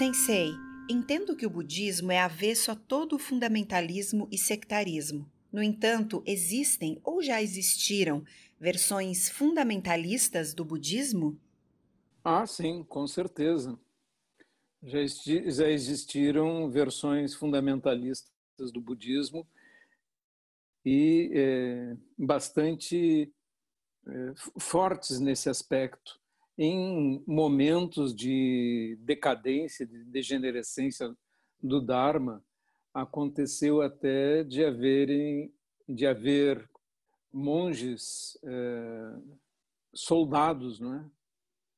Sensei, entendo que o budismo é avesso a todo o fundamentalismo e sectarismo. No entanto, existem ou já existiram versões fundamentalistas do budismo? Ah, sim, com certeza. Já, já existiram versões fundamentalistas do budismo e é, bastante é, fortes nesse aspecto em momentos de decadência, de degenerescência do Dharma, aconteceu até de haverem de haver monges é, soldados, não é?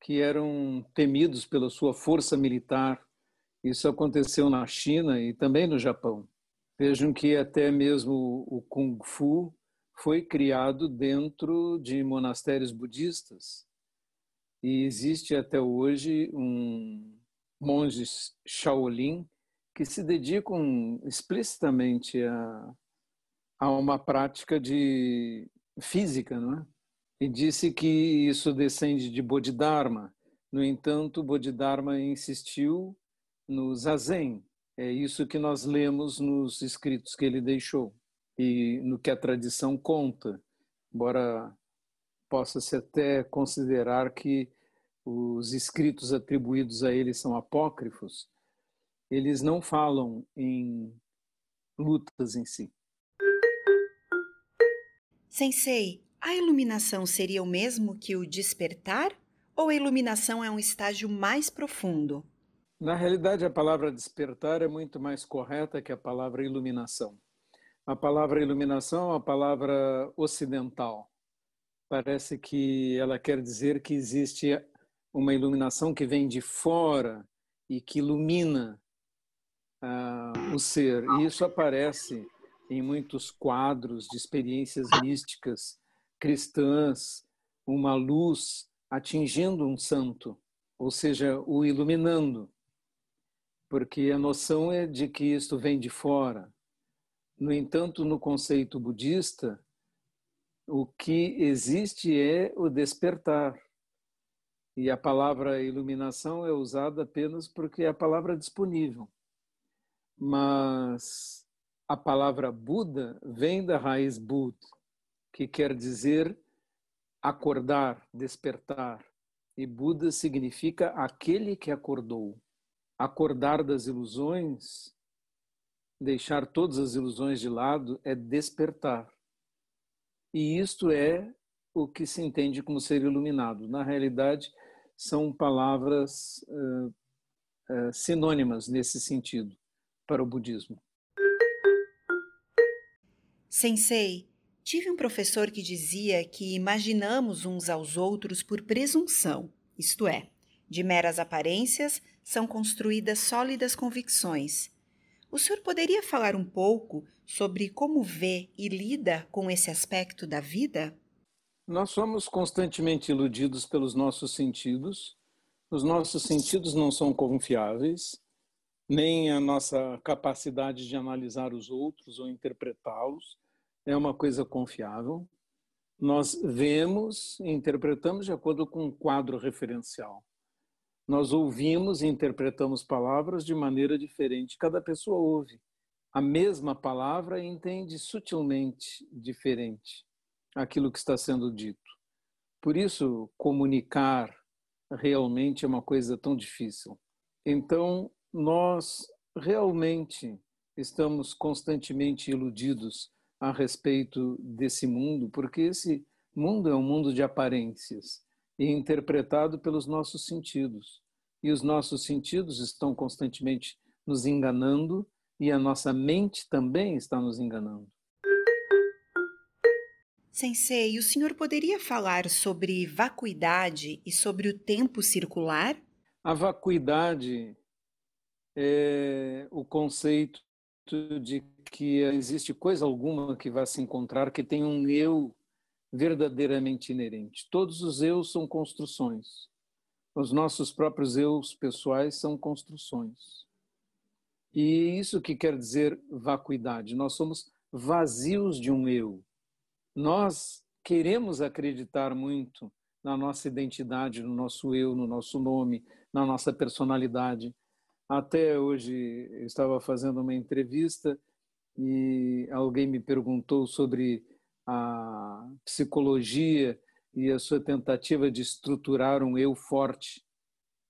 que eram temidos pela sua força militar. Isso aconteceu na China e também no Japão. Vejam que até mesmo o Kung Fu foi criado dentro de monastérios budistas e existe até hoje um monges Shaolin que se dedicam explicitamente a, a uma prática de física, não é? E disse que isso descende de Bodhidharma. No entanto, Bodhidharma insistiu no zazen. É isso que nós lemos nos escritos que ele deixou e no que a tradição conta, embora possa-se até considerar que os escritos atribuídos a ele são apócrifos, eles não falam em lutas em si. Sensei, a iluminação seria o mesmo que o despertar? Ou a iluminação é um estágio mais profundo? Na realidade, a palavra despertar é muito mais correta que a palavra iluminação. A palavra iluminação é uma palavra ocidental parece que ela quer dizer que existe uma iluminação que vem de fora e que ilumina uh, o ser. E isso aparece em muitos quadros de experiências místicas cristãs, uma luz atingindo um santo, ou seja, o iluminando, porque a noção é de que isto vem de fora. No entanto, no conceito budista, o que existe é o despertar. E a palavra iluminação é usada apenas porque é a palavra disponível. Mas a palavra Buda vem da raiz Bud, que quer dizer acordar, despertar. E Buda significa aquele que acordou. Acordar das ilusões, deixar todas as ilusões de lado, é despertar. E isto é o que se entende como ser iluminado. Na realidade, são palavras uh, uh, sinônimas nesse sentido para o budismo. Sensei, tive um professor que dizia que imaginamos uns aos outros por presunção, isto é, de meras aparências são construídas sólidas convicções. O senhor poderia falar um pouco sobre como vê e lida com esse aspecto da vida? Nós somos constantemente iludidos pelos nossos sentidos. Os nossos sentidos não são confiáveis, nem a nossa capacidade de analisar os outros ou interpretá-los é uma coisa confiável. Nós vemos e interpretamos de acordo com um quadro referencial. Nós ouvimos e interpretamos palavras de maneira diferente. Cada pessoa ouve a mesma palavra e entende sutilmente diferente aquilo que está sendo dito. Por isso, comunicar realmente é uma coisa tão difícil. Então, nós realmente estamos constantemente iludidos a respeito desse mundo, porque esse mundo é um mundo de aparências e interpretado pelos nossos sentidos. E os nossos sentidos estão constantemente nos enganando e a nossa mente também está nos enganando. Sensei, o senhor poderia falar sobre vacuidade e sobre o tempo circular? A vacuidade é o conceito de que existe coisa alguma que vai se encontrar que tem um eu verdadeiramente inerente. Todos os eus são construções. Os nossos próprios eus pessoais são construções. E isso que quer dizer vacuidade. Nós somos vazios de um eu. Nós queremos acreditar muito na nossa identidade, no nosso eu, no nosso nome, na nossa personalidade. Até hoje eu estava fazendo uma entrevista e alguém me perguntou sobre a psicologia e a sua tentativa de estruturar um eu forte.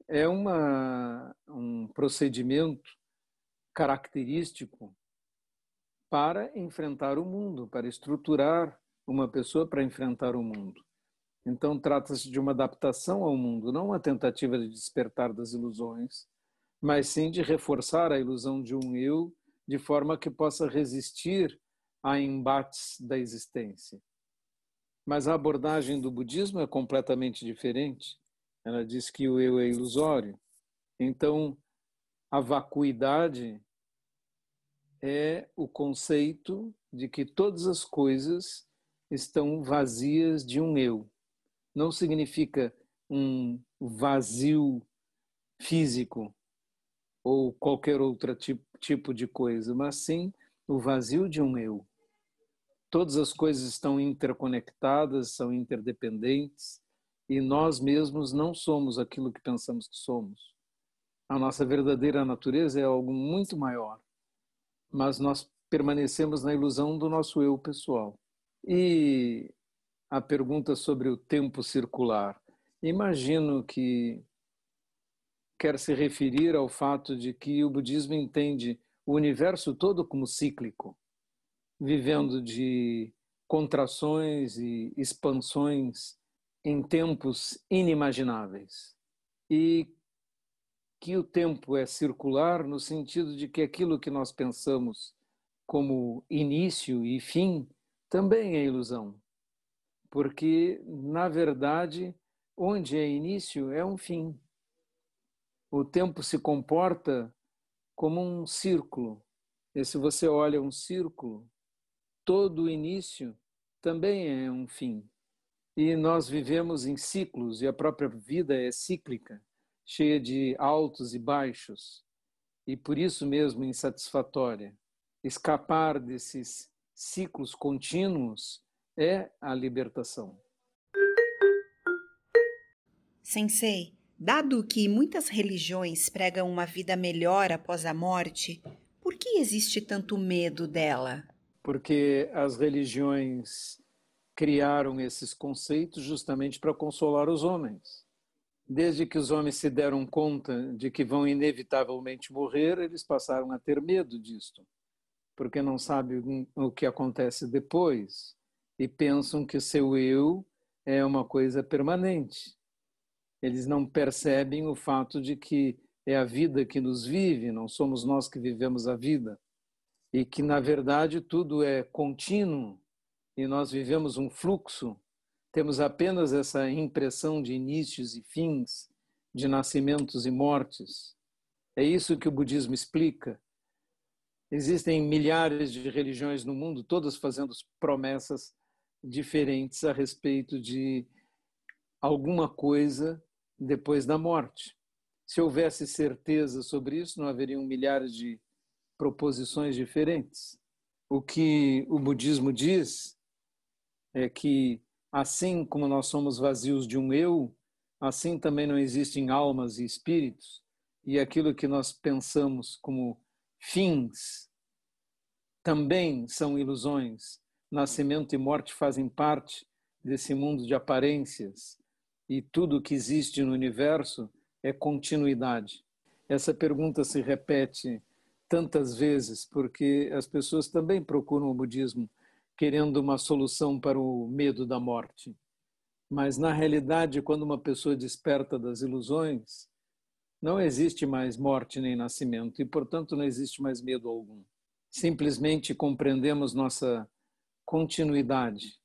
É uma, um procedimento característico para enfrentar o mundo, para estruturar uma pessoa para enfrentar o mundo. Então, trata-se de uma adaptação ao mundo, não uma tentativa de despertar das ilusões, mas sim de reforçar a ilusão de um eu de forma que possa resistir a embates da existência. Mas a abordagem do budismo é completamente diferente. Ela diz que o eu é ilusório. Então, a vacuidade é o conceito de que todas as coisas estão vazias de um eu. Não significa um vazio físico ou qualquer outro tipo, tipo de coisa, mas sim o vazio de um eu. Todas as coisas estão interconectadas, são interdependentes e nós mesmos não somos aquilo que pensamos que somos. A nossa verdadeira natureza é algo muito maior, mas nós permanecemos na ilusão do nosso eu pessoal. E a pergunta sobre o tempo circular. Imagino que quer se referir ao fato de que o budismo entende o universo todo como cíclico, vivendo de contrações e expansões em tempos inimagináveis. E que o tempo é circular no sentido de que aquilo que nós pensamos como início e fim também é ilusão. Porque, na verdade, onde é início é um fim. O tempo se comporta como um círculo. E se você olha um círculo, todo início também é um fim. E nós vivemos em ciclos e a própria vida é cíclica, cheia de altos e baixos, e por isso mesmo insatisfatória. Escapar desses ciclos contínuos é a libertação. Sensei, dado que muitas religiões pregam uma vida melhor após a morte, por que existe tanto medo dela? Porque as religiões criaram esses conceitos justamente para consolar os homens. Desde que os homens se deram conta de que vão inevitavelmente morrer, eles passaram a ter medo disto porque não sabem o que acontece depois e pensam que seu eu é uma coisa permanente. Eles não percebem o fato de que é a vida que nos vive, não somos nós que vivemos a vida. E que, na verdade, tudo é contínuo e nós vivemos um fluxo. Temos apenas essa impressão de inícios e fins, de nascimentos e mortes. É isso que o budismo explica. Existem milhares de religiões no mundo, todas fazendo promessas diferentes a respeito de alguma coisa depois da morte. Se houvesse certeza sobre isso, não haveriam milhares de proposições diferentes. O que o budismo diz é que, assim como nós somos vazios de um eu, assim também não existem almas e espíritos, e aquilo que nós pensamos como fins também são ilusões. Nascimento e morte fazem parte desse mundo de aparências e tudo que existe no universo é continuidade. Essa pergunta se repete tantas vezes porque as pessoas também procuram o budismo querendo uma solução para o medo da morte. Mas na realidade, quando uma pessoa desperta das ilusões, não existe mais morte nem nascimento e, portanto, não existe mais medo algum. Simplesmente compreendemos nossa continuidade.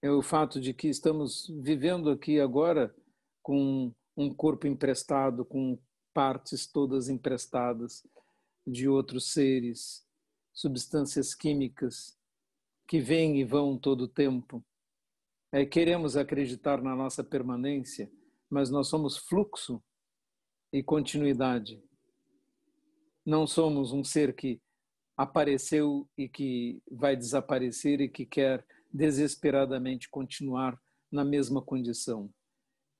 É o fato de que estamos vivendo aqui agora com um corpo emprestado, com partes todas emprestadas de outros seres, substâncias químicas que vêm e vão todo o tempo. É, queremos acreditar na nossa permanência, mas nós somos fluxo e continuidade. Não somos um ser que apareceu e que vai desaparecer e que quer desesperadamente continuar na mesma condição.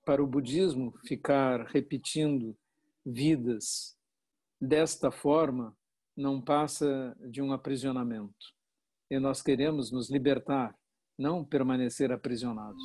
Para o budismo, ficar repetindo vidas desta forma não passa de um aprisionamento. E nós queremos nos libertar, não permanecer aprisionados.